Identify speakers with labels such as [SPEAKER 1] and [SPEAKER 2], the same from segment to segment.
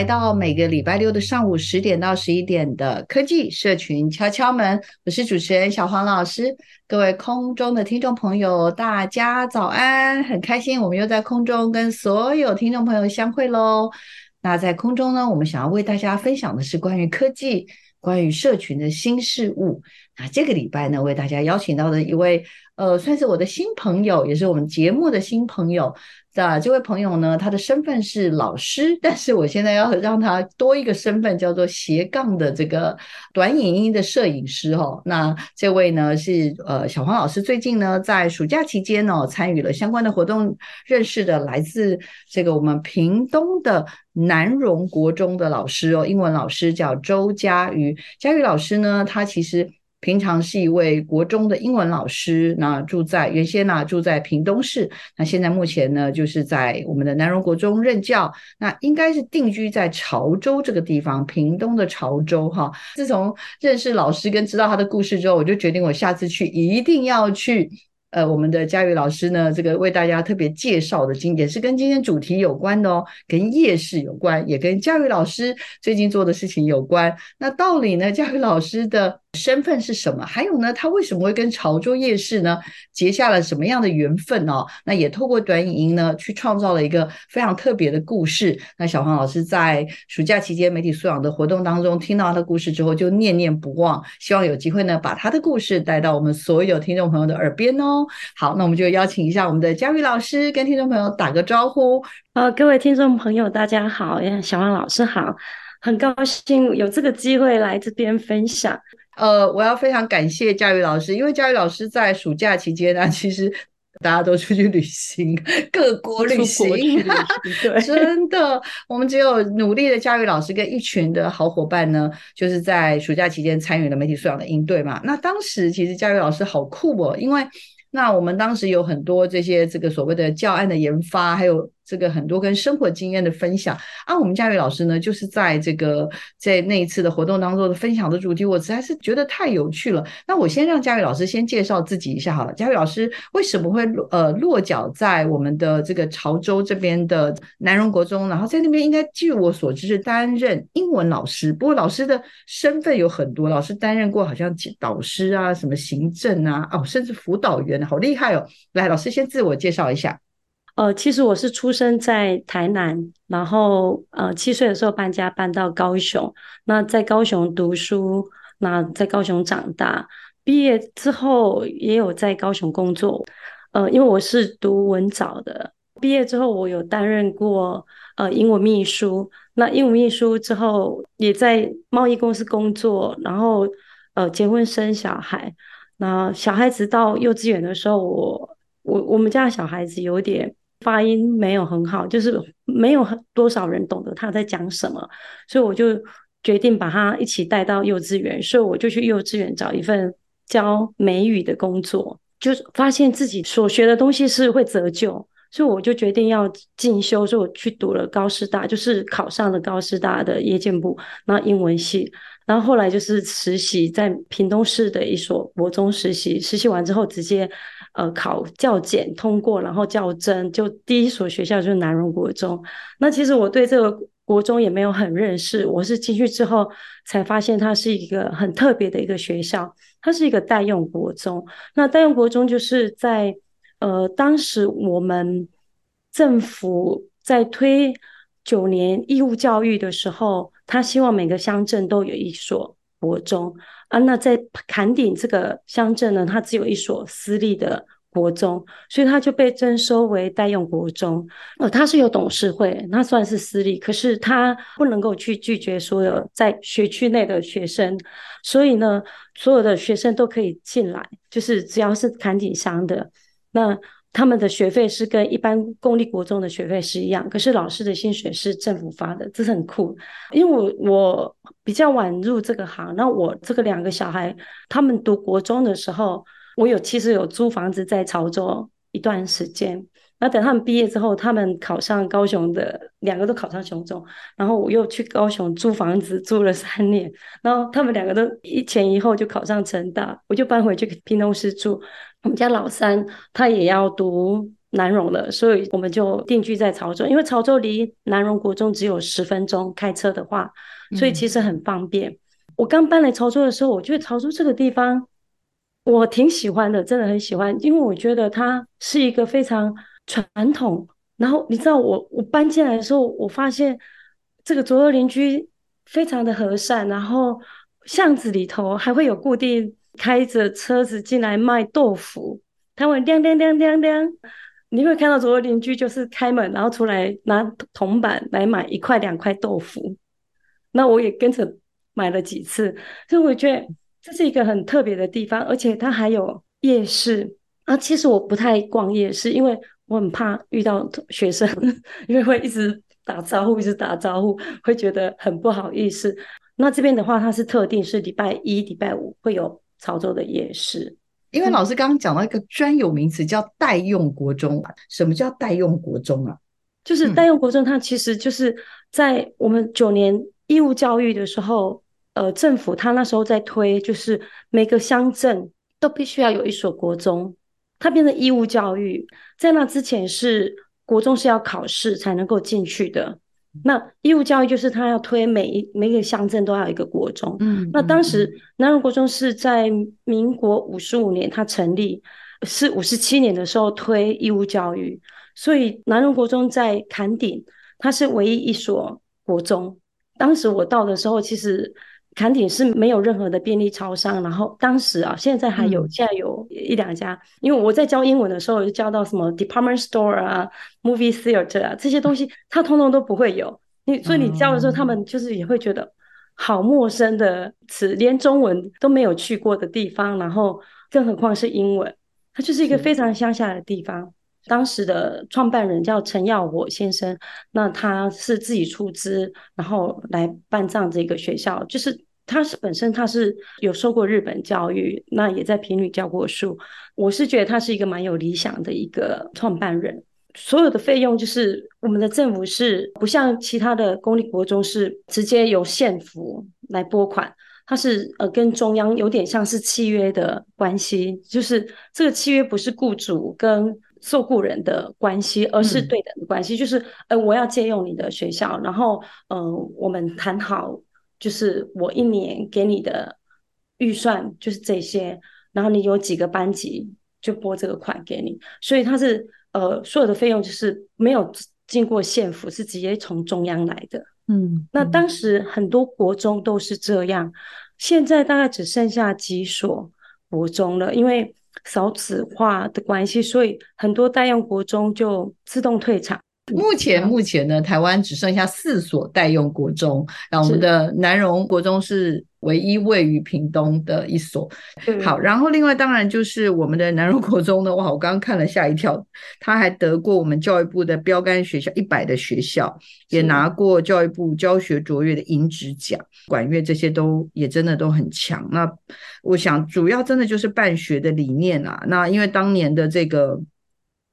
[SPEAKER 1] 来到每个礼拜六的上午十点到十一点的科技社群敲敲门，我是主持人小黄老师。各位空中的听众朋友，大家早安！很开心，我们又在空中跟所有听众朋友相会喽。那在空中呢，我们想要为大家分享的是关于科技、关于社群的新事物。那这个礼拜呢，为大家邀请到的一位，呃，算是我的新朋友，也是我们节目的新朋友。的这位朋友呢，他的身份是老师，但是我现在要让他多一个身份，叫做斜杠的这个短影音的摄影师哦。那这位呢是呃小黄老师，最近呢在暑假期间呢、哦、参与了相关的活动，认识的来自这个我们屏东的南荣国中的老师哦，英文老师叫周佳瑜。佳瑜老师呢，他其实。平常是一位国中的英文老师，那住在原先呢住在屏东市，那现在目前呢就是在我们的南荣国中任教，那应该是定居在潮州这个地方，屏东的潮州哈。自从认识老师跟知道他的故事之后，我就决定我下次去一定要去。呃，我们的佳瑜老师呢，这个为大家特别介绍的经典是跟今天主题有关的哦，跟夜市有关，也跟佳瑜老师最近做的事情有关。那道理呢，佳瑜老师的身份是什么？还有呢，他为什么会跟潮州夜市呢结下了什么样的缘分哦？那也透过短影音呢，去创造了一个非常特别的故事。那小黄老师在暑假期间媒体素养的活动当中听到他的故事之后，就念念不忘，希望有机会呢，把他的故事带到我们所有听众朋友的耳边哦。好，那我们就邀请一下我们的佳瑜老师跟听众朋友打个招呼。
[SPEAKER 2] 呃，各位听众朋友，大家好，小黄老师好，很高兴有这个机会来这边分享。
[SPEAKER 1] 呃，我要非常感谢佳瑜老师，因为佳瑜老师在暑假期间呢，其实大家都出去旅行，各国旅 行，旅行，真的，我们只有努力的佳瑜老师跟一群的好伙伴呢，就是在暑假期间参与了媒体素养的应对嘛。那当时其实佳瑜老师好酷哦，因为那我们当时有很多这些这个所谓的教案的研发，还有。这个很多跟生活经验的分享啊，我们佳宇老师呢，就是在这个在那一次的活动当中的分享的主题，我实在是觉得太有趣了。那我先让佳宇老师先介绍自己一下好了。佳宇老师为什么会呃落脚在我们的这个潮州这边的南荣国中？然后在那边应该据我所知是担任英文老师，不过老师的身份有很多，老师担任过好像导师啊，什么行政啊，哦，甚至辅导员，好厉害哦。来，老师先自我介绍一下。
[SPEAKER 2] 呃，其实我是出生在台南，然后呃七岁的时候搬家搬到高雄，那在高雄读书，那在高雄长大，毕业之后也有在高雄工作，呃，因为我是读文藻的，毕业之后我有担任过呃英文秘书，那英文秘书之后也在贸易公司工作，然后呃结婚生小孩，那小孩子到幼稚园的时候，我我我们家小孩子有点。发音没有很好，就是没有很多少人懂得他在讲什么，所以我就决定把他一起带到幼稚园，所以我就去幼稚园找一份教美语的工作，就发现自己所学的东西是会折旧，所以我就决定要进修，所以我去读了高师大，就是考上了高师大的夜间部，然后英文系，然后后来就是实习在屏东市的一所国中实习，实习完之后直接。呃，考教检通过，然后教甄，就第一所学校就是南荣国中。那其实我对这个国中也没有很认识，我是进去之后才发现它是一个很特别的一个学校，它是一个代用国中。那代用国中就是在呃当时我们政府在推九年义务教育的时候，他希望每个乡镇都有一所国中啊。那在坎顶这个乡镇呢，它只有一所私立的国中，所以它就被征收为代用国中。呃，它是有董事会，那算是私立，可是它不能够去拒绝所有在学区内的学生，所以呢，所有的学生都可以进来，就是只要是坎顶乡的那。他们的学费是跟一般公立国中的学费是一样，可是老师的薪水是政府发的，这是很酷。因为我我比较晚入这个行，那我这个两个小孩他们读国中的时候，我有其实有租房子在潮州一段时间。那等他们毕业之后，他们考上高雄的，两个都考上雄中，然后我又去高雄租房子住了三年，然后他们两个都一前一后就考上成大，我就搬回去给屏东市住。我们家老三他也要读南荣了，所以我们就定居在潮州，因为潮州离南荣国中只有十分钟开车的话，所以其实很方便。嗯、我刚搬来潮州的时候，我觉得潮州这个地方我挺喜欢的，真的很喜欢，因为我觉得它是一个非常。传统，然后你知道我我搬进来的时候，我发现这个左右邻居非常的和善，然后巷子里头还会有固定开着车子进来卖豆腐，他会亮亮亮亮亮，你会看到左右邻居就是开门，然后出来拿铜板来买一块两块豆腐，那我也跟着买了几次，所以我觉得这是一个很特别的地方，而且它还有夜市啊。其实我不太逛夜市，因为我很怕遇到学生，因为会一直打招呼，一直打招呼，会觉得很不好意思。那这边的话，它是特定是礼拜一、礼拜五会有潮州的夜市。
[SPEAKER 1] 因为老师刚刚讲到一个专有名词叫代用国中，什么叫代用国中啊？
[SPEAKER 2] 就是代用国中，它其实就是在我们九年义务教育的时候，呃，政府他那时候在推，就是每个乡镇都必须要有一所国中。它变成义务教育，在那之前是国中是要考试才能够进去的。那义务教育就是他要推每一每个乡镇都要一个国中。嗯，那当时南荣国中是在民国五十五年他成立，是五十七年的时候推义务教育，所以南荣国中在坎顶，它是唯一一所国中。当时我到的时候，其实。崁顶是没有任何的便利超商，然后当时啊，现在还有，现在有一两家。因为我在教英文的时候，就教到什么 department store 啊、movie theater 啊这些东西，它通通都不会有。你所以你教的时候，他们就是也会觉得好陌生的词，连中文都没有去过的地方，然后更何况是英文，它就是一个非常乡下的地方。当时的创办人叫陈耀火先生，那他是自己出资，然后来办这样这个学校。就是他是本身他是有受过日本教育，那也在平旅教过书。我是觉得他是一个蛮有理想的一个创办人。所有的费用就是我们的政府是不像其他的公立国中是直接由县府来拨款，他是呃跟中央有点像是契约的关系，就是这个契约不是雇主跟受雇人的关系，而是对等的关系，嗯、就是呃，我要借用你的学校，然后呃，我们谈好，就是我一年给你的预算就是这些，然后你有几个班级就拨这个款给你，所以它是呃，所有的费用就是没有经过县府，是直接从中央来的。嗯，那当时很多国中都是这样，现在大概只剩下几所国中了，因为。少子化的关系，所以很多代用国中就自动退场。
[SPEAKER 1] 目前目前呢，台湾只剩下四所代用国中，然后我们的南荣国中是唯一位于屏东的一所。好，然后另外当然就是我们的南荣国中呢，哇，我刚刚看了吓一跳，他还得过我们教育部的标杆学校一百的学校，也拿过教育部教学卓越的银质奖，管乐这些都也真的都很强。那我想主要真的就是办学的理念啊，那因为当年的这个。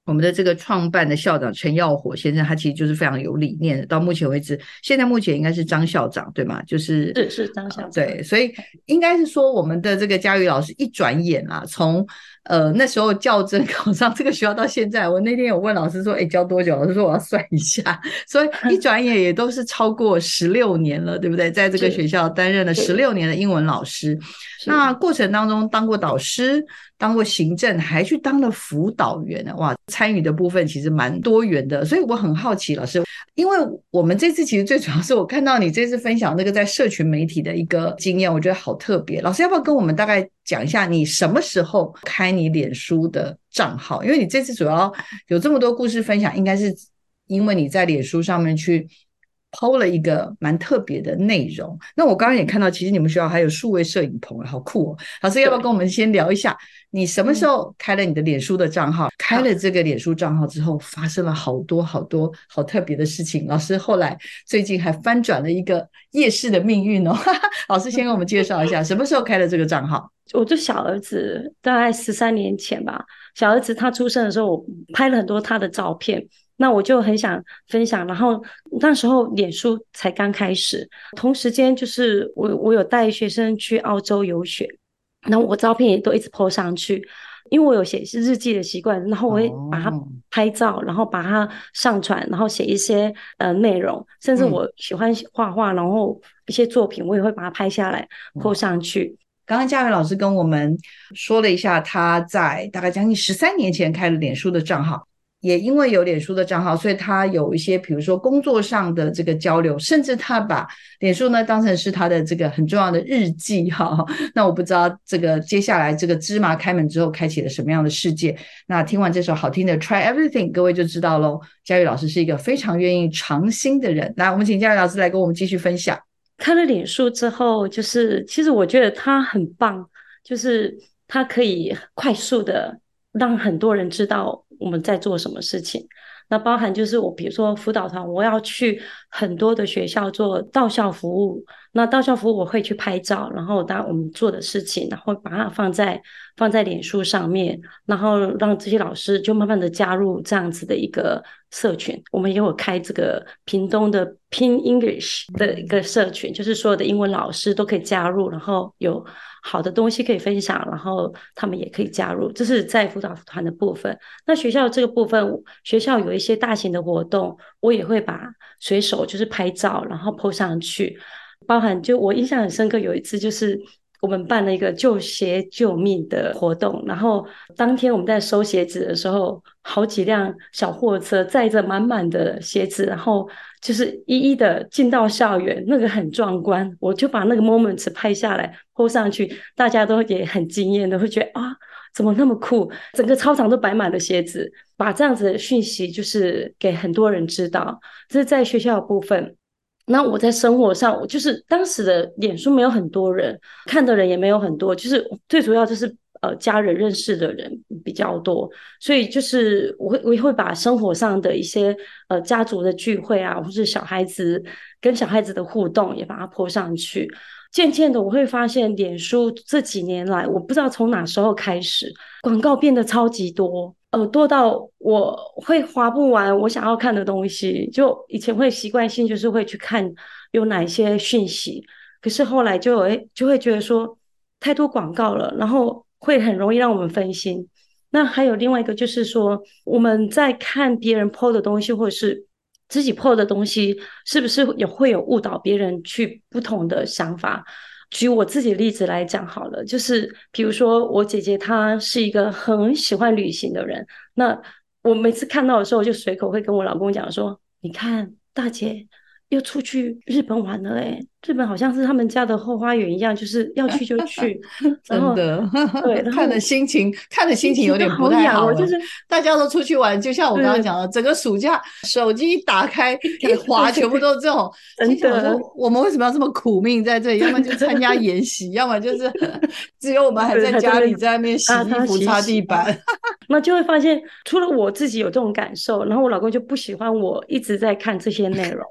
[SPEAKER 1] 我们的这个创办的校长陈耀火先生，他其实就是非常有理念的。到目前为止，现在目前应该是张校长对吗？就是
[SPEAKER 2] 是是张校长。
[SPEAKER 1] 对，所以应该是说，我们的这个佳瑜老师一转眼啊，从呃那时候较真考上这个学校到现在，我那天有问老师说，哎，教多久？老师说我要算一下，所以一转眼也都是超过十六年了，对不对？在这个学校担任了十六年的英文老师，那过程当中当过导师。当过行政，还去当了辅导员呢，哇，参与的部分其实蛮多元的，所以我很好奇，老师，因为我们这次其实最主要是我看到你这次分享那个在社群媒体的一个经验，我觉得好特别。老师要不要跟我们大概讲一下，你什么时候开你脸书的账号？因为你这次主要有这么多故事分享，应该是因为你在脸书上面去。PO 了一个蛮特别的内容，那我刚刚也看到，其实你们学校还有数位摄影棚，好酷哦！老师要不要跟我们先聊一下，你什么时候开了你的脸书的账号？开了这个脸书账号之后，发生了好多好多好特别的事情。老师后来最近还翻转了一个夜市的命运哦。老师先给我们介绍一下，什么时候开了这个账号？
[SPEAKER 2] 我就小儿子大概十三年前吧，小儿子他出生的时候，我拍了很多他的照片。那我就很想分享，然后那时候脸书才刚开始，同时间就是我我有带学生去澳洲游学，然后我照片也都一直 po 上去，因为我有写日记的习惯，然后我会把它拍照，然后把它上传，然后写一些呃内容，甚至我喜欢画画，然后一些作品我也会把它拍下来 po 上去。
[SPEAKER 1] 刚刚佳媛老师跟我们说了一下，他在大概将近十三年前开了脸书的账号。也因为有脸书的账号，所以他有一些，比如说工作上的这个交流，甚至他把脸书呢当成是他的这个很重要的日记哈。那我不知道这个接下来这个芝麻开门之后开启了什么样的世界。那听完这首好听的 Try Everything，各位就知道喽。佳宇老师是一个非常愿意尝新的人。来，我们请佳宇老师来跟我们继续分享。
[SPEAKER 2] 开了脸书之后，就是其实我觉得他很棒，就是他可以快速的让很多人知道。我们在做什么事情？那包含就是我，比如说辅导团，我要去很多的学校做到校服务。那到校服务我会去拍照，然后当我们做的事情，然后把它放在放在脸书上面，然后让这些老师就慢慢的加入这样子的一个社群。我们也有开这个屏东的拼 English 的一个社群，就是所有的英文老师都可以加入，然后有。好的东西可以分享，然后他们也可以加入，这是在辅导团的部分。那学校这个部分，学校有一些大型的活动，我也会把随手就是拍照，然后 po 上去。包含就我印象很深刻，有一次就是我们办了一个救鞋救命的活动，然后当天我们在收鞋子的时候，好几辆小货车载着满满的鞋子，然后。就是一一的进到校园，那个很壮观，我就把那个 moments 拍下来 po 上去，大家都也很惊艳的，会觉得啊，怎么那么酷？整个操场都摆满了鞋子，把这样子的讯息就是给很多人知道。这是在学校的部分。那我在生活上，我就是当时的脸书没有很多人看的人也没有很多，就是最主要就是。呃，家人认识的人比较多，所以就是我会我会把生活上的一些呃家族的聚会啊，或是小孩子跟小孩子的互动也把它 po 上去。渐渐的，我会发现脸书这几年来，我不知道从哪时候开始，广告变得超级多，呃，多到我会划不完我想要看的东西。就以前会习惯性就是会去看有哪一些讯息，可是后来就诶就会觉得说太多广告了，然后。会很容易让我们分心。那还有另外一个，就是说我们在看别人 po 的东西，或者是自己 po 的东西，是不是也会有误导别人去不同的想法？举我自己的例子来讲好了，就是比如说我姐姐她是一个很喜欢旅行的人，那我每次看到的时候，就随口会跟我老公讲说：“你看，大姐。”又出去日本玩了哎，日本好像是他们家的后花园一样，就是要去就 去，
[SPEAKER 1] 真的。对，看的心情，看的心情有点不太好。
[SPEAKER 2] 好就是
[SPEAKER 1] 大家都出去玩，就像我刚刚讲的，整个暑假手机一打开 一滑，全部都是这种。真的，我们为什么要这么苦命在这里？要么就参加演习，要么就是只有我们还在家里在外面洗衣服、擦地板。
[SPEAKER 2] 那就会发现，除了我自己有这种感受，然后我老公就不喜欢我一直在看这些内容。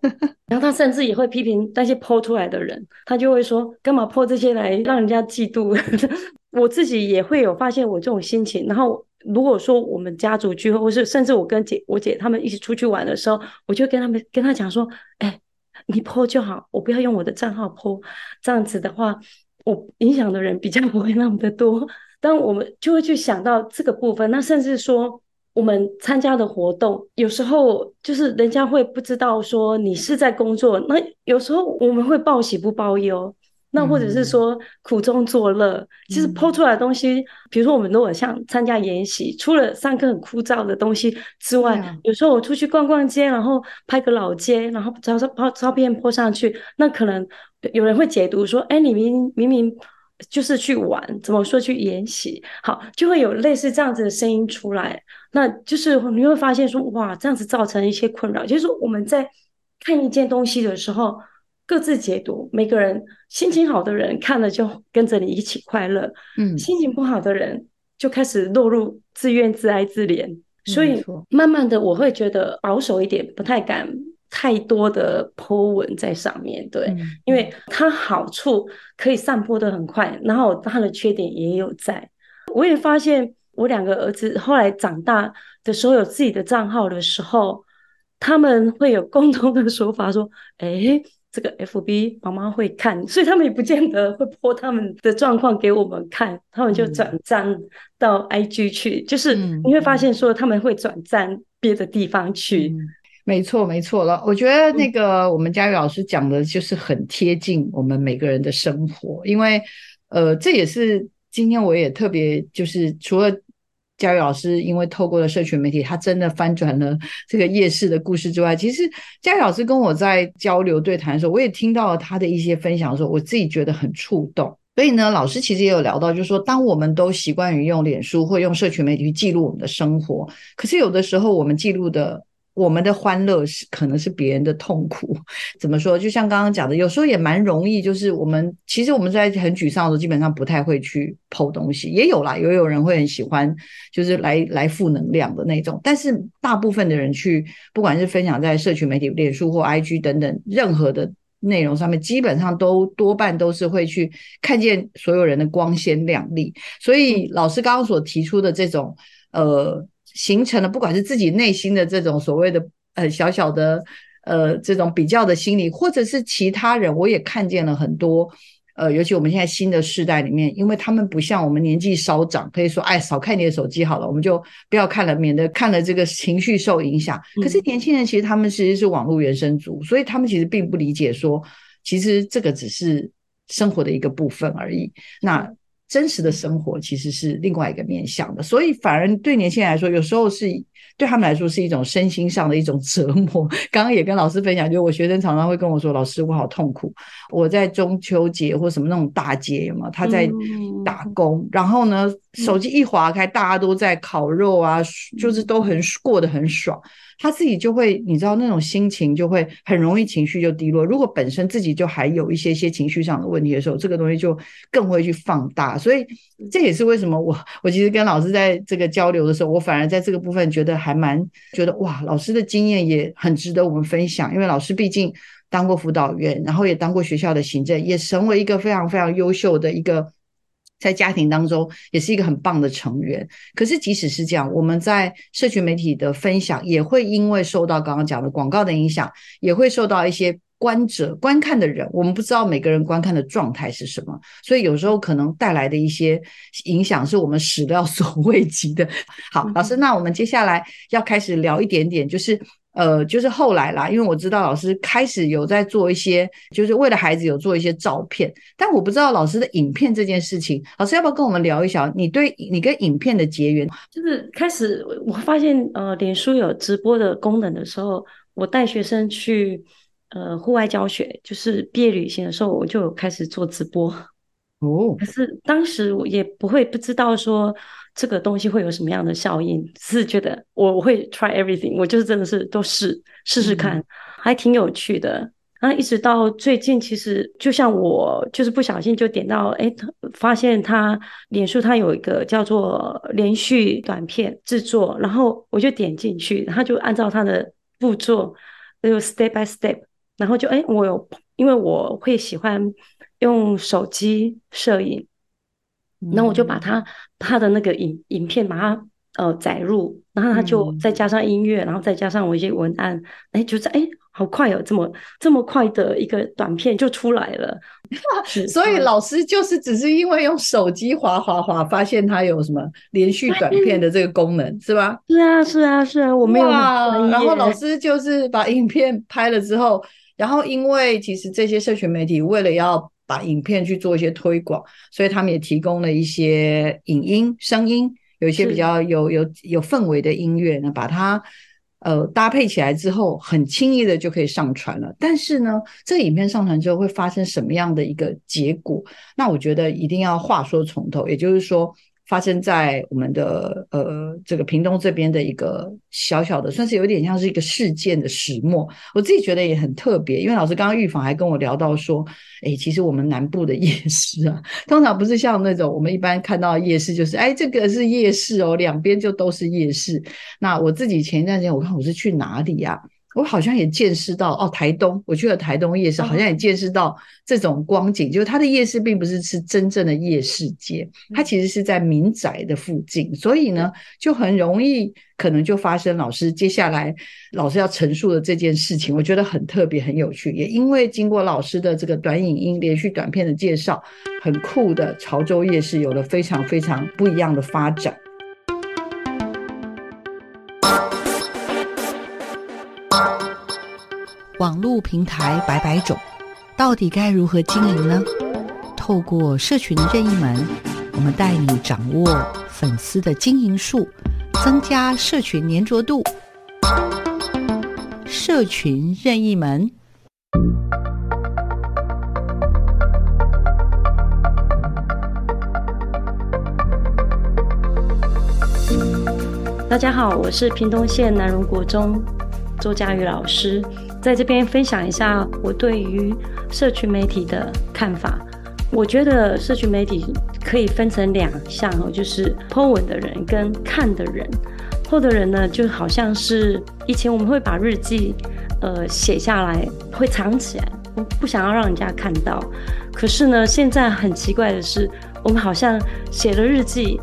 [SPEAKER 2] 然后他甚至也会批评那些 po 出来的人，他就会说干嘛 po 这些来让人家嫉妒？我自己也会有发现我这种心情。然后如果说我们家族聚会，或是甚至我跟姐我姐他们一起出去玩的时候，我就跟他们跟他讲说：“哎，你 po 就好，我不要用我的账号 po。这样子的话，我影响的人比较不会那么的多。当我们就会去想到这个部分，那甚至说我们参加的活动，有时候就是人家会不知道说你是在工作，那有时候我们会报喜不报忧。那或者是说苦中作乐，嗯、其实 po 出来的东西，比如说我们如果像参加研习，除了上课很枯燥的东西之外，嗯、有时候我出去逛逛街，然后拍个老街，然后照照照照片 po 上去，那可能有人会解读说，哎，你明明明就是去玩，怎么说去研习？好，就会有类似这样子的声音出来，那就是你会发现说，哇，这样子造成一些困扰，就是说我们在看一件东西的时候。各自解读，每个人心情好的人看了就跟着你一起快乐，嗯，心情不好的人就开始落入自怨自哀自怜。所以慢慢的，我会觉得保守一点，不太敢太多的 po 文在上面，对，嗯、因为它好处可以散播的很快，然后它的缺点也有在。我也发现，我两个儿子后来长大的时候有自己的账号的时候，他们会有共同的说法，说，哎。这个 FB 妈妈会看，所以他们也不见得会 po 他们的状况给我们看，他们就转战到 IG 去，嗯、就是你会发现说他们会转战别的地方去。
[SPEAKER 1] 嗯、没错，没错了。我觉得那个我们佳宇老师讲的就是很贴近我们每个人的生活，因为呃，这也是今天我也特别就是除了。佳宇老师因为透过了社群媒体，他真的翻转了这个夜市的故事之外，其实佳宇老师跟我在交流对谈的时候，我也听到了他的一些分享的时候，我自己觉得很触动。所以呢，老师其实也有聊到，就是说，当我们都习惯于用脸书或用社群媒体去记录我们的生活，可是有的时候我们记录的。我们的欢乐是可能是别人的痛苦，怎么说？就像刚刚讲的，有时候也蛮容易，就是我们其实我们在很沮丧的时候，基本上不太会去剖东西，也有啦，也有人会很喜欢，就是来来负能量的那种。但是大部分的人去，不管是分享在社群媒体、脸书或 IG 等等任何的内容上面，基本上都多半都是会去看见所有人的光鲜亮丽。所以老师刚刚所提出的这种，呃。形成了，不管是自己内心的这种所谓的呃小小的呃这种比较的心理，或者是其他人，我也看见了很多呃，尤其我们现在新的世代里面，因为他们不像我们年纪稍长，可以说哎少看你的手机好了，我们就不要看了，免得看了这个情绪受影响。可是年轻人其实他们其实是网络原生族，所以他们其实并不理解说，其实这个只是生活的一个部分而已。那。真实的生活其实是另外一个面向的，所以反而对年轻人来说，有时候是对他们来说是一种身心上的一种折磨。刚刚也跟老师分享，就我学生常常会跟我说：“老师，我好痛苦。我在中秋节或什么那种大节嘛，他在打工，嗯、然后呢，手机一划开，大家都在烤肉啊，就是都很过得很爽。”他自己就会，你知道那种心情就会很容易情绪就低落。如果本身自己就还有一些些情绪上的问题的时候，这个东西就更会去放大。所以这也是为什么我我其实跟老师在这个交流的时候，我反而在这个部分觉得还蛮觉得哇，老师的经验也很值得我们分享。因为老师毕竟当过辅导员，然后也当过学校的行政，也成为一个非常非常优秀的一个。在家庭当中也是一个很棒的成员，可是即使是这样，我们在社群媒体的分享也会因为受到刚刚讲的广告的影响，也会受到一些观者观看的人，我们不知道每个人观看的状态是什么，所以有时候可能带来的一些影响是我们始料所未及的。好，老师，那我们接下来要开始聊一点点，就是。呃，就是后来啦，因为我知道老师开始有在做一些，就是为了孩子有做一些照片，但我不知道老师的影片这件事情，老师要不要跟我们聊一下？你对你跟影片的结缘？
[SPEAKER 2] 就是开始我发现，呃，脸书有直播的功能的时候，我带学生去呃户外教学，就是毕业旅行的时候，我就有开始做直播。哦，可是当时我也不会不知道说。这个东西会有什么样的效应？是觉得我会 try everything，我就是真的是都试试试看，还挺有趣的。然后一直到最近，其实就像我就是不小心就点到，哎，发现他脸书他有一个叫做连续短片制作，然后我就点进去，他就按照他的步骤，就 step by step，然后就哎，我有因为我会喜欢用手机摄影。那我就把他他的那个影影片把它呃载入，然后他就再加上音乐，然后再加上我一些文案，哎，就是哎，好快哦，这么这么快的一个短片就出来了。
[SPEAKER 1] 所以老师就是只是因为用手机滑滑滑，发现它有什么连续短片的这个功能，是吧？
[SPEAKER 2] 是啊，是啊，是啊，我没有。
[SPEAKER 1] 然后老师就是把影片拍了之后，然后因为其实这些社群媒体为了要把影片去做一些推广，所以他们也提供了一些影音、声音，有一些比较有有有氛围的音乐呢，把它。呃，搭配起来之后，很轻易的就可以上传了。但是呢，这个影片上传之后会发生什么样的一个结果？那我觉得一定要话说从头，也就是说。发生在我们的呃这个屏东这边的一个小小的，算是有点像是一个事件的始末。我自己觉得也很特别，因为老师刚刚预防还跟我聊到说，哎，其实我们南部的夜市啊，通常不是像那种我们一般看到的夜市，就是哎这个是夜市哦，两边就都是夜市。那我自己前一段时间我看我是去哪里呀？我好像也见识到哦，台东，我去了台东夜市，好像也见识到这种光景，就是它的夜市并不是是真正的夜市街，它其实是在民宅的附近，所以呢，就很容易可能就发生老师接下来老师要陈述的这件事情，我觉得很特别，很有趣，也因为经过老师的这个短影音连续短片的介绍，很酷的潮州夜市有了非常非常不一样的发展。
[SPEAKER 3] 网络平台百百种，到底该如何经营呢？透过社群任意门，我们带你掌握粉丝的经营术，增加社群粘着度。社群任意门，
[SPEAKER 2] 大家好，我是屏东县南荣国中周佳宇老师。在这边分享一下我对于社群媒体的看法。我觉得社群媒体可以分成两项，就是 po 文的人跟看的人。po 的人呢，就好像是以前我们会把日记呃写下来，会藏起来，我不想要让人家看到。可是呢，现在很奇怪的是，我们好像写了日记，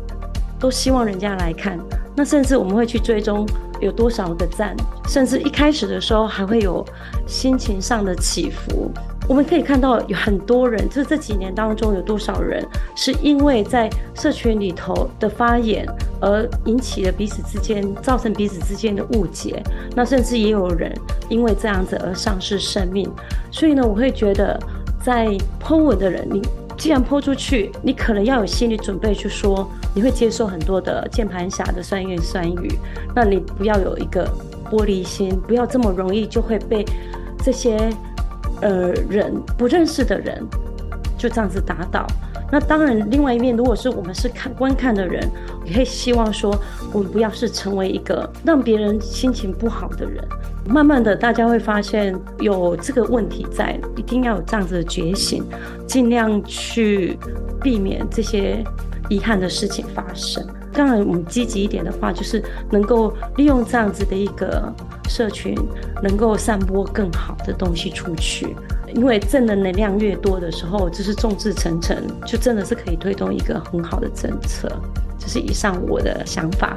[SPEAKER 2] 都希望人家来看。那甚至我们会去追踪。有多少个赞，甚至一开始的时候还会有心情上的起伏。我们可以看到有很多人，就是这几年当中有多少人是因为在社群里头的发言而引起了彼此之间，造成彼此之间的误解。那甚至也有人因为这样子而丧失生命。所以呢，我会觉得在 po 文的人，你。既然泼出去，你可能要有心理准备，去说你会接受很多的键盘侠的酸言酸语。那你不要有一个玻璃心，不要这么容易就会被这些呃人不认识的人就这样子打倒。那当然，另外一面，如果是我们是看观看的人，也会希望说，我们不要是成为一个让别人心情不好的人。慢慢的，大家会发现有这个问题在，一定要有这样子的觉醒，尽量去避免这些遗憾的事情发生。当然，我们积极一点的话，就是能够利用这样子的一个社群，能够散播更好的东西出去。因为正的能量越多的时候，就是众志成城，就真的是可以推动一个很好的政策。这是以上我的想法。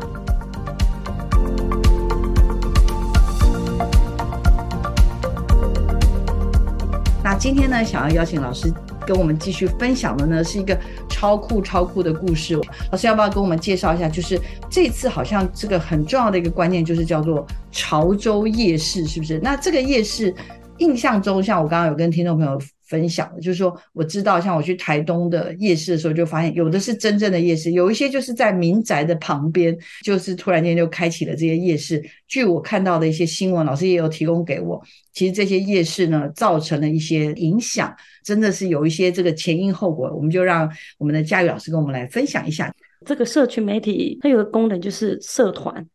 [SPEAKER 1] 今天呢，想要邀请老师跟我们继续分享的呢，是一个超酷超酷的故事。老师要不要跟我们介绍一下？就是这次好像这个很重要的一个观念，就是叫做潮州夜市，是不是？那这个夜市印象中，像我刚刚有跟听众朋友。分享的，就是说，我知道，像我去台东的夜市的时候，就发现有的是真正的夜市，有一些就是在民宅的旁边，就是突然间就开启了这些夜市。据我看到的一些新闻，老师也有提供给我。其实这些夜市呢，造成了一些影响，真的是有一些这个前因后果。我们就让我们的佳宇老师跟我们来分享一下。
[SPEAKER 2] 这个社群媒体它有个功能就是社团。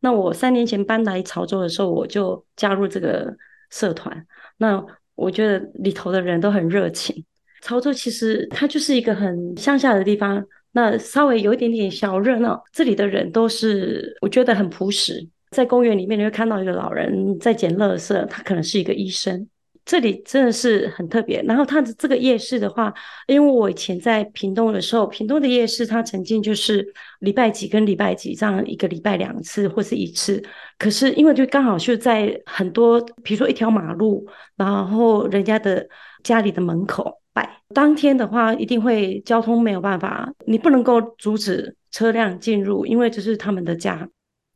[SPEAKER 2] 那我三年前搬来潮州的时候，我就加入这个社团。那我觉得里头的人都很热情。潮州其实它就是一个很乡下的地方，那稍微有一点点小热闹。这里的人都是我觉得很朴实。在公园里面，你会看到一个老人在捡垃圾，他可能是一个医生。这里真的是很特别。然后它的这个夜市的话，因为我以前在屏东的时候，屏东的夜市它曾经就是礼拜几跟礼拜几这样一个礼拜两次或是一次。可是因为就刚好是在很多，比如说一条马路，然后人家的家里的门口摆，当天的话一定会交通没有办法，你不能够阻止车辆进入，因为这是他们的家。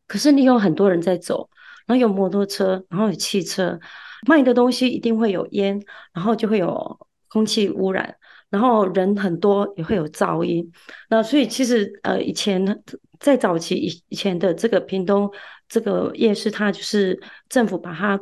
[SPEAKER 2] 可是你有很多人在走，然后有摩托车，然后有汽车。卖的东西一定会有烟，然后就会有空气污染，然后人很多也会有噪音。那所以其实呃，以前在早期以以前的这个屏东这个夜市，它就是政府把它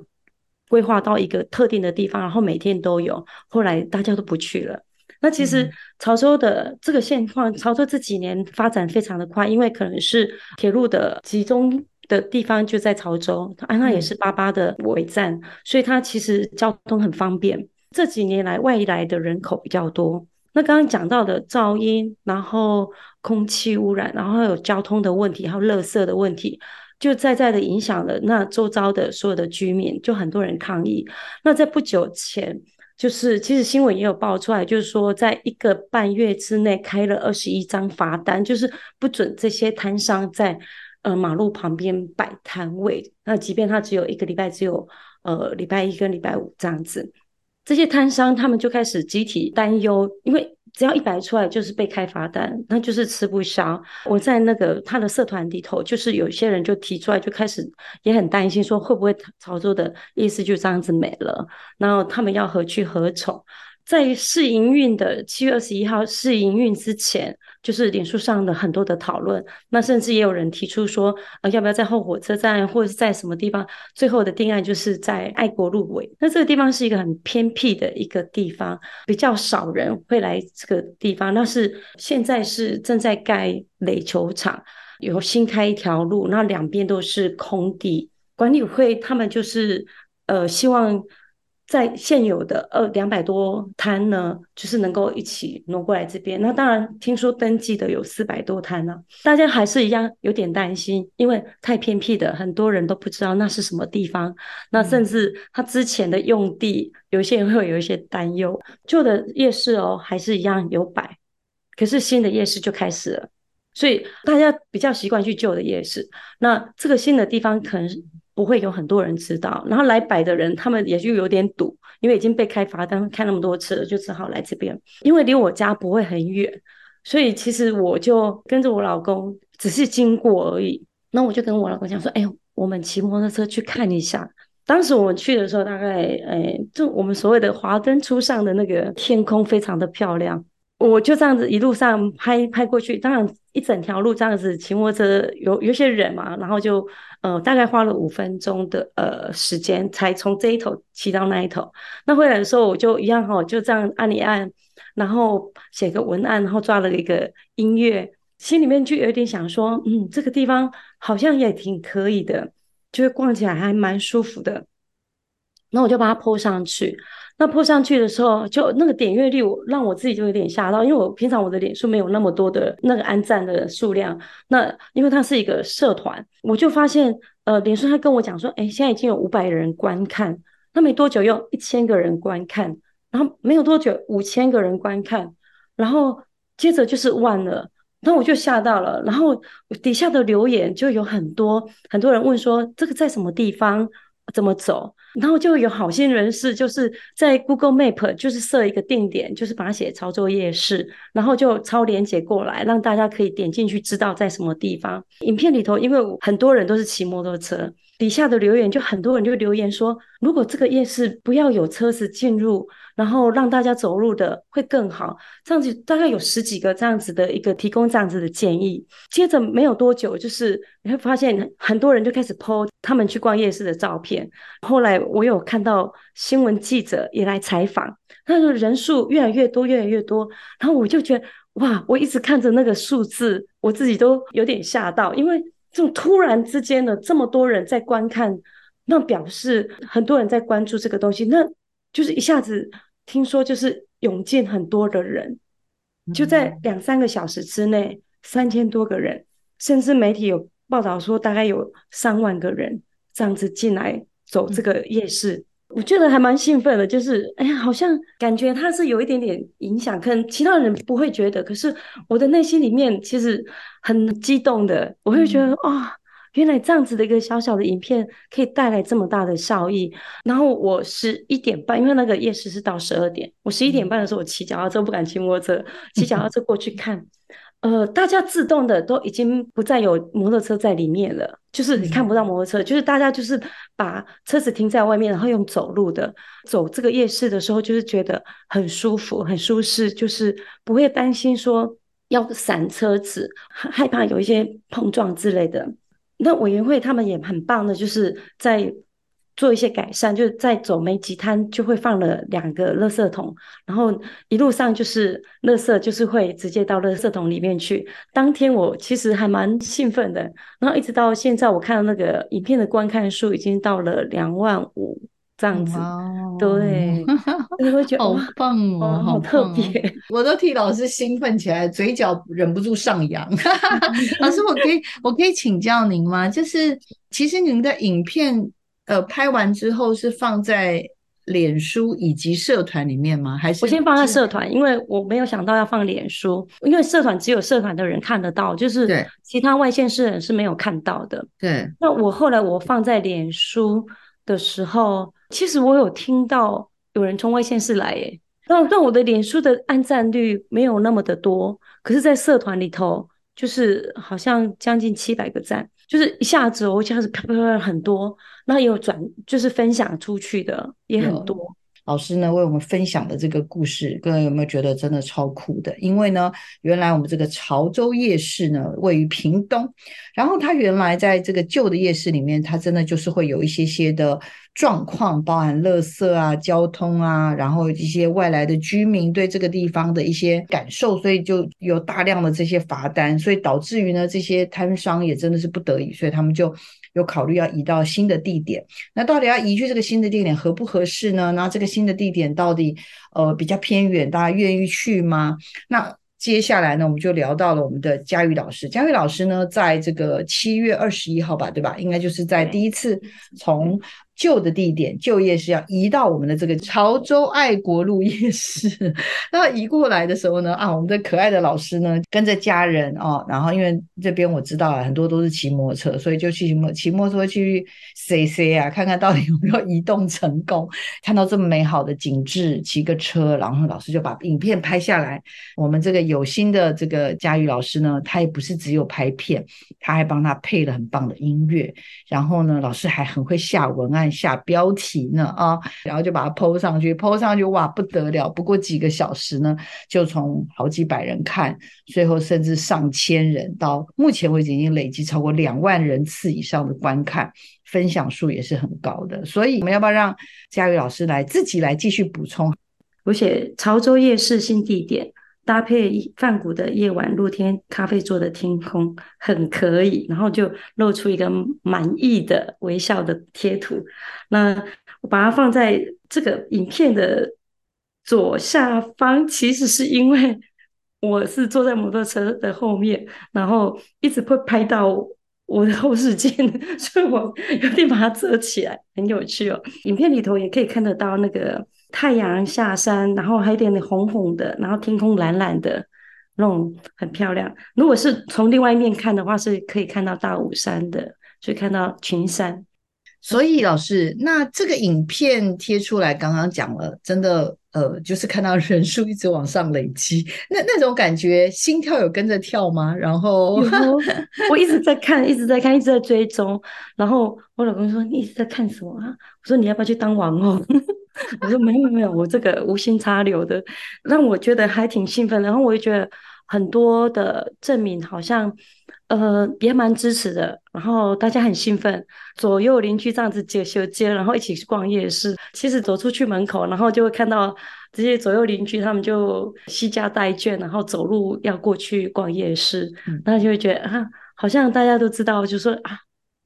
[SPEAKER 2] 规划到一个特定的地方，然后每天都有。后来大家都不去了。那其实潮州的这个现况，潮州这几年发展非常的快，因为可能是铁路的集中。的地方就在潮州，安那也是八八的尾站，嗯，所以它其实交通很方便。这几年来外来的人口比较多，那刚刚讲到的噪音，然后空气污染，然后还有交通的问题，还有垃圾的问题，就在在的影响了那周遭的所有的居民，就很多人抗议。那在不久前，就是其实新闻也有报出来，就是说在一个半月之内开了二十一张罚单，就是不准这些摊商在。呃，马路旁边摆摊位，那即便他只有一个礼拜，只有呃礼拜一跟礼拜五这样子，这些摊商他们就开始集体担忧，因为只要一摆出来就是被开罚单，那就是吃不消。我在那个他的社团里头，就是有些人就提出来，就开始也很担心，说会不会潮州的夜市就这样子没了，然后他们要何去何从？在试营运的七月二十一号试营运之前，就是脸书上的很多的讨论，那甚至也有人提出说，呃，要不要在后火车站或者是在什么地方？最后的定案就是在爱国路尾。那这个地方是一个很偏僻的一个地方，比较少人会来这个地方。那是现在是正在盖垒球场，有新开一条路，那两边都是空地。管理会他们就是呃希望。在现有的二两百多摊呢，就是能够一起挪过来这边。那当然，听说登记的有四百多摊呢，大家还是一样有点担心，因为太偏僻的，很多人都不知道那是什么地方。那甚至他之前的用地，有些人会有一些担忧。旧的夜市哦，还是一样有摆，可是新的夜市就开始了，所以大家比较习惯去旧的夜市。那这个新的地方可能是。不会有很多人知道，然后来摆的人，他们也就有点堵，因为已经被开罚单开那么多次了，就只好来这边。因为离我家不会很远，所以其实我就跟着我老公，只是经过而已。那我就跟我老公讲说：“哎，我们骑摩托车去看一下。”当时我们去的时候，大概哎，就我们所谓的华灯初上的那个天空，非常的漂亮。我就这样子一路上拍拍过去，当然一整条路这样子骑摩托车，有有些人嘛，然后就。呃，大概花了五分钟的呃时间，才从这一头骑到那一头。那回来的时候，我就一样哈、哦，就这样按一按，然后写个文案，然后抓了一个音乐，心里面就有点想说，嗯，这个地方好像也挺可以的，就是逛起来还蛮舒服的。然后我就把它 po 上去。那 po 上去的时候，就那个点阅率，我让我自己就有点吓到，因为我平常我的脸书没有那么多的那个按赞的数量。那因为它是一个社团，我就发现，呃，脸书他跟我讲说，哎，现在已经有五百人观看，那没多久又一千个人观看，然后没有多久五千个人观看，然后接着就是万了，那我就吓到了。然后底下的留言就有很多很多人问说，这个在什么地方？怎么走？然后就有好心人士，就是在 Google Map 就是设一个定点，就是把它写操作夜市，然后就抄连接过来，让大家可以点进去知道在什么地方。影片里头，因为很多人都是骑摩托车，底下的留言就很多人就留言说，如果这个夜市不要有车子进入。然后让大家走路的会更好，这样子大概有十几个这样子的一个提供这样子的建议。接着没有多久，就是你会发现很多人就开始 po 他们去逛夜市的照片。后来我有看到新闻记者也来采访，他说人数越来越多，越来越多。然后我就觉得哇，我一直看着那个数字，我自己都有点吓到，因为这种突然之间的这么多人在观看，那表示很多人在关注这个东西。那就是一下子听说，就是涌进很多的人，就在两三个小时之内，三千多个人，甚至媒体有报道说，大概有三万个人这样子进来走这个夜市。我觉得还蛮兴奋的，就是哎呀，好像感觉它是有一点点影响，可能其他人不会觉得，可是我的内心里面其实很激动的，我会觉得啊、嗯哦，原来这样子的一个小小的影片可以带来这么大的效益。然后我十一点半，因为那个夜市是到十二点，我十一点半的时候我骑脚踏车，不敢骑摩托车，骑脚踏车过去看。呃，大家自动的都已经不再有摩托车在里面了，就是你看不到摩托车，嗯、就是大家就是把车子停在外面，然后用走路的走这个夜市的时候，就是觉得很舒服、很舒适，就是不会担心说要闪车子，害怕有一些碰撞之类的。那委员会他们也很棒的，就是在。做一些改善，就是在走没几摊就会放了两个垃圾桶，然后一路上就是垃圾就是会直接到垃圾桶里面去。当天我其实还蛮兴奋的，然后一直到现在，我看到那个影片的观看数已经到了两万五这样子。哦、对，你会觉得
[SPEAKER 1] 好棒哦，哦好特别，我都替老师兴奋起来，嘴角忍不住上扬。老师，我可以我可以请教您吗？就是其实您的影片。呃，拍完之后是放在脸书以及社团里面吗？还是
[SPEAKER 2] 我先放在社团？因为我没有想到要放脸书，因为社团只有社团的人看得到，就是其他外县市人是没有看到的。
[SPEAKER 1] 对。
[SPEAKER 2] 那我后来我放在脸书的时候，其实我有听到有人从外县市来，耶，让让我的脸书的按赞率没有那么的多，可是，在社团里头，就是好像将近七百个赞。就是一下子，我一下子啪啪啪很多，然后也有转，就是分享出去的也很多。
[SPEAKER 1] 老师呢为我们分享的这个故事，各位有没有觉得真的超酷的？因为呢，原来我们这个潮州夜市呢位于屏东，然后它原来在这个旧的夜市里面，它真的就是会有一些些的状况，包含垃圾啊、交通啊，然后一些外来的居民对这个地方的一些感受，所以就有大量的这些罚单，所以导致于呢这些摊商也真的是不得已，所以他们就。有考虑要移到新的地点，那到底要移去这个新的地点合不合适呢？那这个新的地点到底呃比较偏远，大家愿意去吗？那接下来呢，我们就聊到了我们的佳玉老师。佳玉老师呢，在这个七月二十一号吧，对吧？应该就是在第一次从。旧的地点，旧夜市要移到我们的这个潮州爱国路夜市。那移过来的时候呢，啊，我们的可爱的老师呢，跟着家人哦，然后因为这边我知道啊，很多都是骑摩托车，所以就去骑摩骑摩托车去 C C 啊，看看到底有没有移动成功。看到这么美好的景致，骑个车，然后老师就把影片拍下来。我们这个有心的这个佳玉老师呢，他也不是只有拍片，他还帮他配了很棒的音乐。然后呢，老师还很会下文案。按下标题呢啊，然后就把它 po 上去，po 上去哇不得了！不过几个小时呢，就从好几百人看，最后甚至上千人，到目前为止已经累计超过两万人次以上的观看，分享数也是很高的。所以我们要不要让佳宇老师来自己来继续补充？
[SPEAKER 2] 而且潮州夜市新地点。搭配梵谷的夜晚，露天咖啡座的天空很可以，然后就露出一个满意的微笑的贴图。那我把它放在这个影片的左下方，其实是因为我是坐在摩托车的后面，然后一直会拍到我的后视镜，所以我有点把它遮起来，很有趣哦。影片里头也可以看得到那个。太阳下山，然后还有点点红红的，然后天空蓝蓝的，那种很漂亮。如果是从另外一面看的话，是可以看到大武山的，所以看到群山。
[SPEAKER 1] 所以老师，那这个影片贴出来，刚刚讲了，真的，呃，就是看到人数一直往上累积，那那种感觉，心跳有跟着跳吗？然后
[SPEAKER 2] 我一直在看，一直在看，一直在追踪。然后我老公说：“你一直在看什么啊？”我说：“你要不要去当网红？”我说没有没有，我这个无心插柳的，让我觉得还挺兴奋。然后我也觉得很多的证明好像，呃，也蛮支持的。然后大家很兴奋，左右邻居这样子接修接，然后一起去逛夜市。其实走出去门口，然后就会看到这些左右邻居，他们就携家带眷，然后走路要过去逛夜市。那、嗯、就会觉得啊，好像大家都知道，就说啊。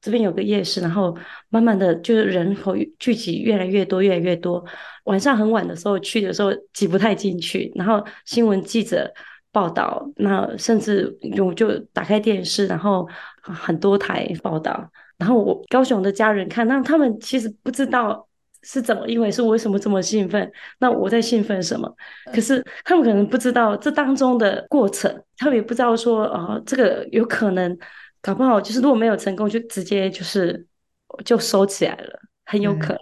[SPEAKER 2] 这边有个夜市，然后慢慢的就是人口聚集越来越多，越来越多。晚上很晚的时候去的时候挤不太进去，然后新闻记者报道，那甚至我就打开电视，然后很多台报道。然后我高雄的家人看，那他们其实不知道是怎么一回事？我为什么这么兴奋？那我在兴奋什么？可是他们可能不知道这当中的过程，他们也不知道说，哦，这个有可能搞不好就是如果没有成功，就直接就是就收起来了，很有可能。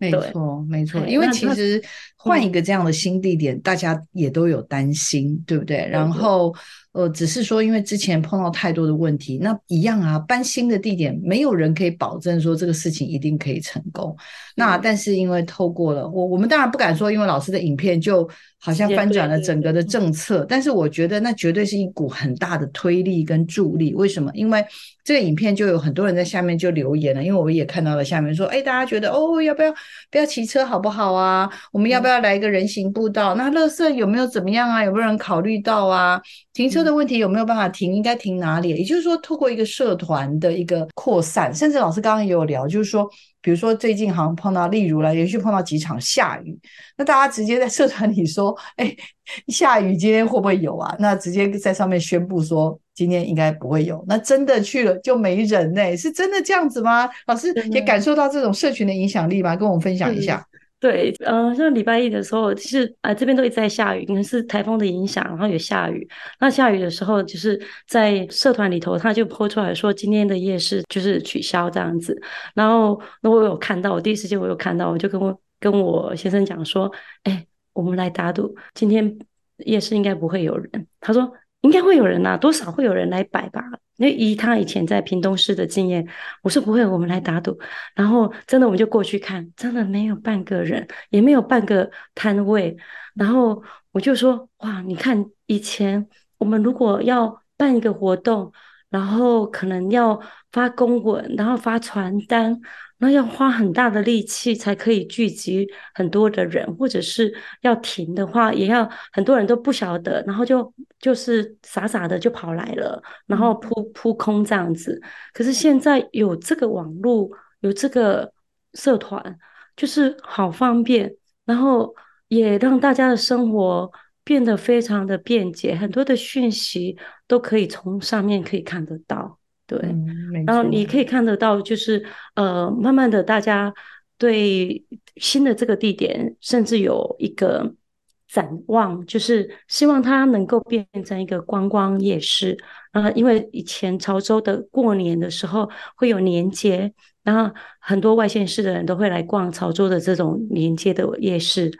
[SPEAKER 1] 没错，没错，因为其实换一个这样的新地点，大家也都有担心，对不对？然后。呃，只是说，因为之前碰到太多的问题，那一样啊，搬新的地点，没有人可以保证说这个事情一定可以成功。那但是因为透过了我，我们当然不敢说，因为老师的影片就好像翻转了整个的政策，但是我觉得那绝对是一股很大的推力跟助力。为什么？因为这个影片就有很多人在下面就留言了，因为我也看到了下面说，哎，大家觉得哦，要不要不要骑车好不好啊？我们要不要来一个人行步道？那乐色有没有怎么样啊？有没有人考虑到啊？停车的问题有没有办法停？应该停哪里？也就是说，透过一个社团的一个扩散，甚至老师刚刚也有聊，就是说，比如说最近好像碰到，例如了，连续碰到几场下雨，那大家直接在社团里说：“哎，下雨今天会不会有啊？”那直接在上面宣布说今天应该不会有。那真的去了就没人呢？是真的这样子吗？老师也感受到这种社群的影响力吗？跟我们分享一下。
[SPEAKER 2] 对，嗯、呃，像礼拜一的时候，其实啊、这边都一直在下雨，可能是台风的影响，然后有下雨。那下雨的时候，就是在社团里头，他就泼出来说今天的夜市就是取消这样子。然后，那我有看到，我第一时间我有看到，我就跟我跟我先生讲说，哎，我们来打赌，今天夜市应该不会有人。他说应该会有人呐、啊，多少会有人来摆吧。因为以他以前在屏东市的经验，我说不会，我们来打赌。然后真的我们就过去看，真的没有半个人，也没有半个摊位。然后我就说，哇，你看以前我们如果要办一个活动，然后可能要发公文，然后发传单。那要花很大的力气才可以聚集很多的人，或者是要停的话，也要很多人都不晓得，然后就就是傻傻的就跑来了，然后扑扑空这样子。可是现在有这个网络，有这个社团，就是好方便，然后也让大家的生活变得非常的便捷，很多的讯息都可以从上面可以看得到。对，嗯、然后你可以看得到，就是呃，慢慢的，大家对新的这个地点，甚至有一个展望，就是希望它能够变成一个观光夜市。呃，因为以前潮州的过年的时候会有年节，然后很多外县市的人都会来逛潮州的这种年节的夜市。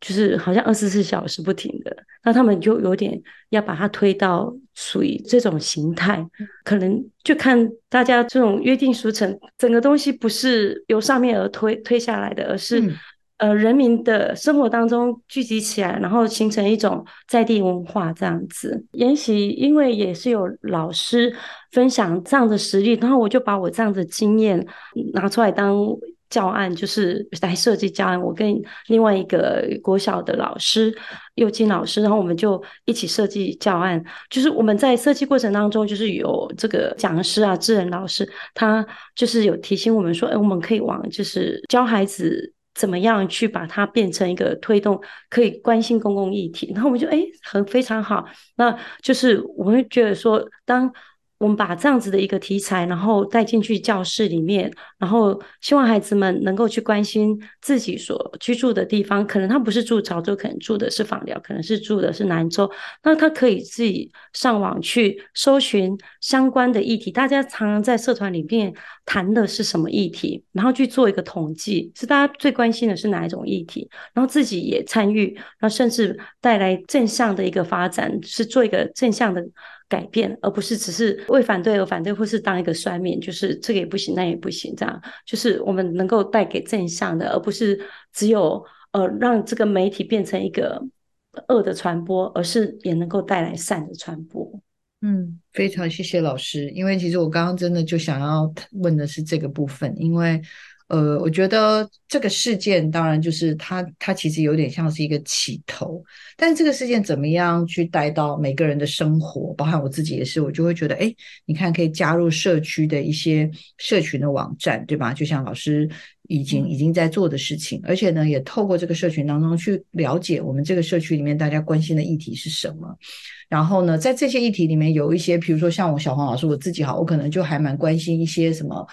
[SPEAKER 2] 就是好像二十四小时不停的，那他们就有点要把它推到属于这种形态，可能就看大家这种约定俗成，整个东西不是由上面而推推下来的，而是、嗯、呃人民的生活当中聚集起来，然后形成一种在地文化这样子。研习因为也是有老师分享这样的实例，然后我就把我这样的经验拿出来当。教案就是来设计教案，我跟另外一个国小的老师佑金老师，然后我们就一起设计教案。就是我们在设计过程当中，就是有这个讲师啊，智仁老师，他就是有提醒我们说，哎，我们可以往就是教孩子怎么样去把它变成一个推动，可以关心公共议题。然后我们就哎，很非常好，那就是我们觉得说，当。我们把这样子的一个题材，然后带进去教室里面，然后希望孩子们能够去关心自己所居住的地方。可能他不是住潮州，可能住的是枋寮，可能是住的是南州。那他可以自己上网去搜寻相关的议题。大家常常在社团里面谈的是什么议题，然后去做一个统计，是大家最关心的是哪一种议题，然后自己也参与，然后甚至带来正向的一个发展，是做一个正向的。改变，而不是只是为反对而反对，或是当一个酸民，就是这个也不行，那也不行，这样就是我们能够带给正向的，而不是只有呃让这个媒体变成一个恶的传播，而是也能够带来善的传播。
[SPEAKER 1] 嗯，非常谢谢老师，因为其实我刚刚真的就想要问的是这个部分，因为。呃，我觉得这个事件当然就是它，它其实有点像是一个起头，但是这个事件怎么样去带到每个人的生活，包含我自己也是，我就会觉得，哎，你看可以加入社区的一些社群的网站，对吧？就像老师已经已经在做的事情，而且呢，也透过这个社群当中去了解我们这个社区里面大家关心的议题是什么。然后呢，在这些议题里面有一些，比如说像我小黄老师我自己好，我可能就还蛮关心一些什么，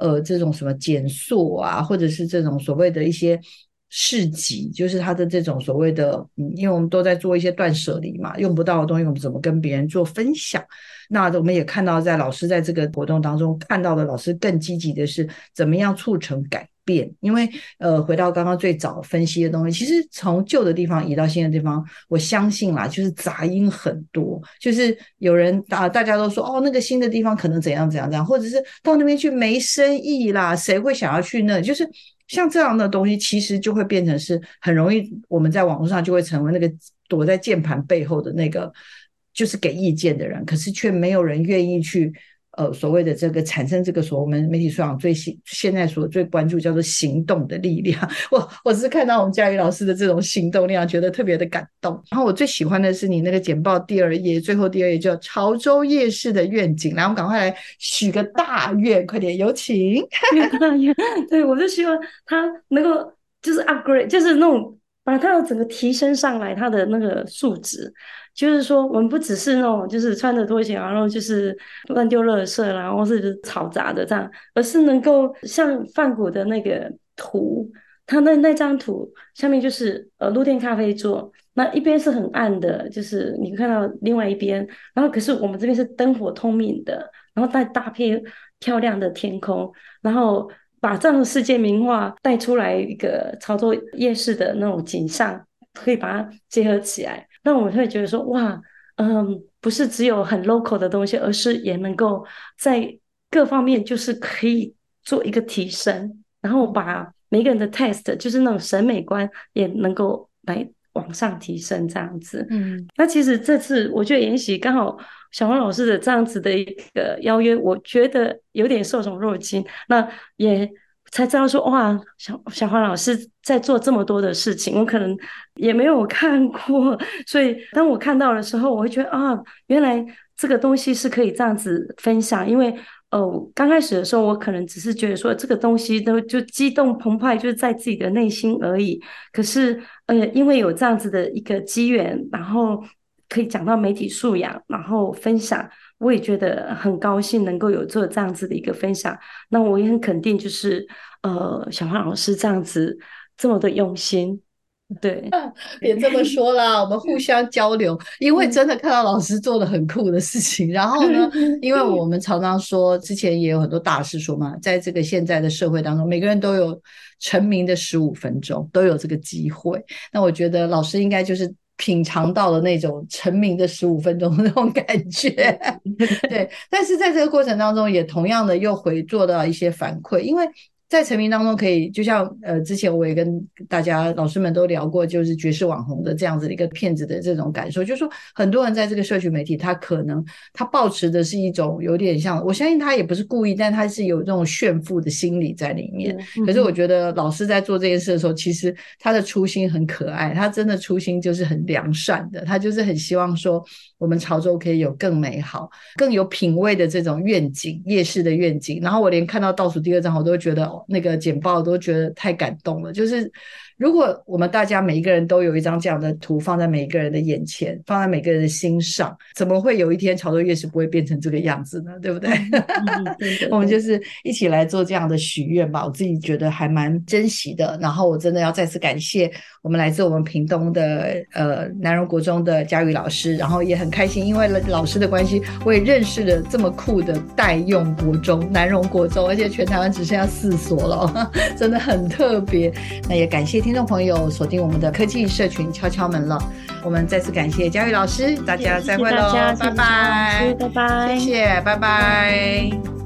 [SPEAKER 1] 呃，这种什么减塑啊，或者是这种所谓的一些市集，就是它的这种所谓的，嗯，因为我们都在做一些断舍离嘛，用不到的东西我们怎么跟别人做分享？那我们也看到，在老师在这个活动当中看到的，老师更积极的是怎么样促成改变。因为呃，回到刚刚最早分析的东西，其实从旧的地方移到新的地方，我相信啦，就是杂音很多，就是有人啊，大家都说哦，那个新的地方可能怎样怎样怎样，或者是到那边去没生意啦，谁会想要去那？就是像这样的东西，其实就会变成是很容易，我们在网络上就会成为那个躲在键盘背后的那个。就是给意见的人，可是却没有人愿意去，呃，所谓的这个产生这个所我们媒体素养最现现在所最关注叫做行动的力量。我我是看到我们嘉瑜老师的这种行动力量，觉得特别的感动。然后我最喜欢的是你那个简报第二页最后第二页叫潮州夜市的愿景，来，我们赶快来许个大愿，快点有请。
[SPEAKER 2] 大愿，对，我就希望他能够就是 upgrade，就是那种把他的整个提升上来，他的那个素质。就是说，我们不只是那种，就是穿着拖鞋，然后就是乱丢垃圾，然后是吵杂的这样，而是能够像梵谷的那个图，他那那张图下面就是呃露天咖啡座，那一边是很暗的，就是你看到另外一边，然后可是我们这边是灯火通明的，然后带大片漂亮的天空，然后把这样的世界名画带出来一个潮州夜市的那种景象，可以把它结合起来。那我会觉得说，哇，嗯，不是只有很 local 的东西，而是也能够在各方面就是可以做一个提升，然后把每个人的 test，就是那种审美观也能够来往上提升这样子。嗯，那其实这次我觉得延禧刚好小黄老师的这样子的一个邀约，我觉得有点受宠若惊。那也。才知道说哇，小小黄老师在做这么多的事情，我可能也没有 看过，所以当我看到的时候，我会觉得啊，原来这个东西是可以这样子分享。因为呃，刚开始的时候，我可能只是觉得说这个东西都就激动澎湃，就是在自己的内心而已。可是呃，因为有这样子的一个机缘，然后可以讲到媒体素养，然后分享。我也觉得很高兴能够有做这样子的一个分享，那我也很肯定，就是呃，小花老师这样子这么的用心，对，
[SPEAKER 1] 别这么说啦，我们互 相交流，因为真的看到老师做了很酷的事情，然后呢，因为我们常常说，之前也有很多大师说嘛，在这个现在的社会当中，每个人都有成名的十五分钟，都有这个机会，那我觉得老师应该就是。品尝到了那种成名的十五分钟的那种感觉，对。但是在这个过程当中，也同样的又回做到一些反馈，因为。在成名当中，可以就像呃，之前我也跟大家老师们都聊过，就是爵士网红的这样子的一个骗子的这种感受，就是说很多人在这个社群媒体，他可能他抱持的是一种有点像，我相信他也不是故意，但他是有这种炫富的心理在里面。可是我觉得老师在做这件事的时候，其实他的初心很可爱，他真的初心就是很良善的，他就是很希望说我们潮州可以有更美好、更有品味的这种愿景，夜市的愿景。然后我连看到倒数第二张，我都觉得。那个简报都觉得太感动了，就是。如果我们大家每一个人都有一张这样的图放在每一个人的眼前，放在每个人的心上，怎么会有一天潮州夜市不会变成这个样子呢？对不对？我们就是一起来做这样的许愿吧。我自己觉得还蛮珍惜的。然后我真的要再次感谢我们来自我们屏东的呃南荣国中的佳宇老师，然后也很开心，因为老师的关系，我也认识了这么酷的代用国中南荣国中，而且全台湾只剩下四所了，真的很特别。那也感谢。听众朋友，锁定我们的科技社群敲敲门了。我们再次感谢佳玉老师，大家再会喽，拜拜，
[SPEAKER 2] 拜拜，
[SPEAKER 1] 谢谢，拜拜。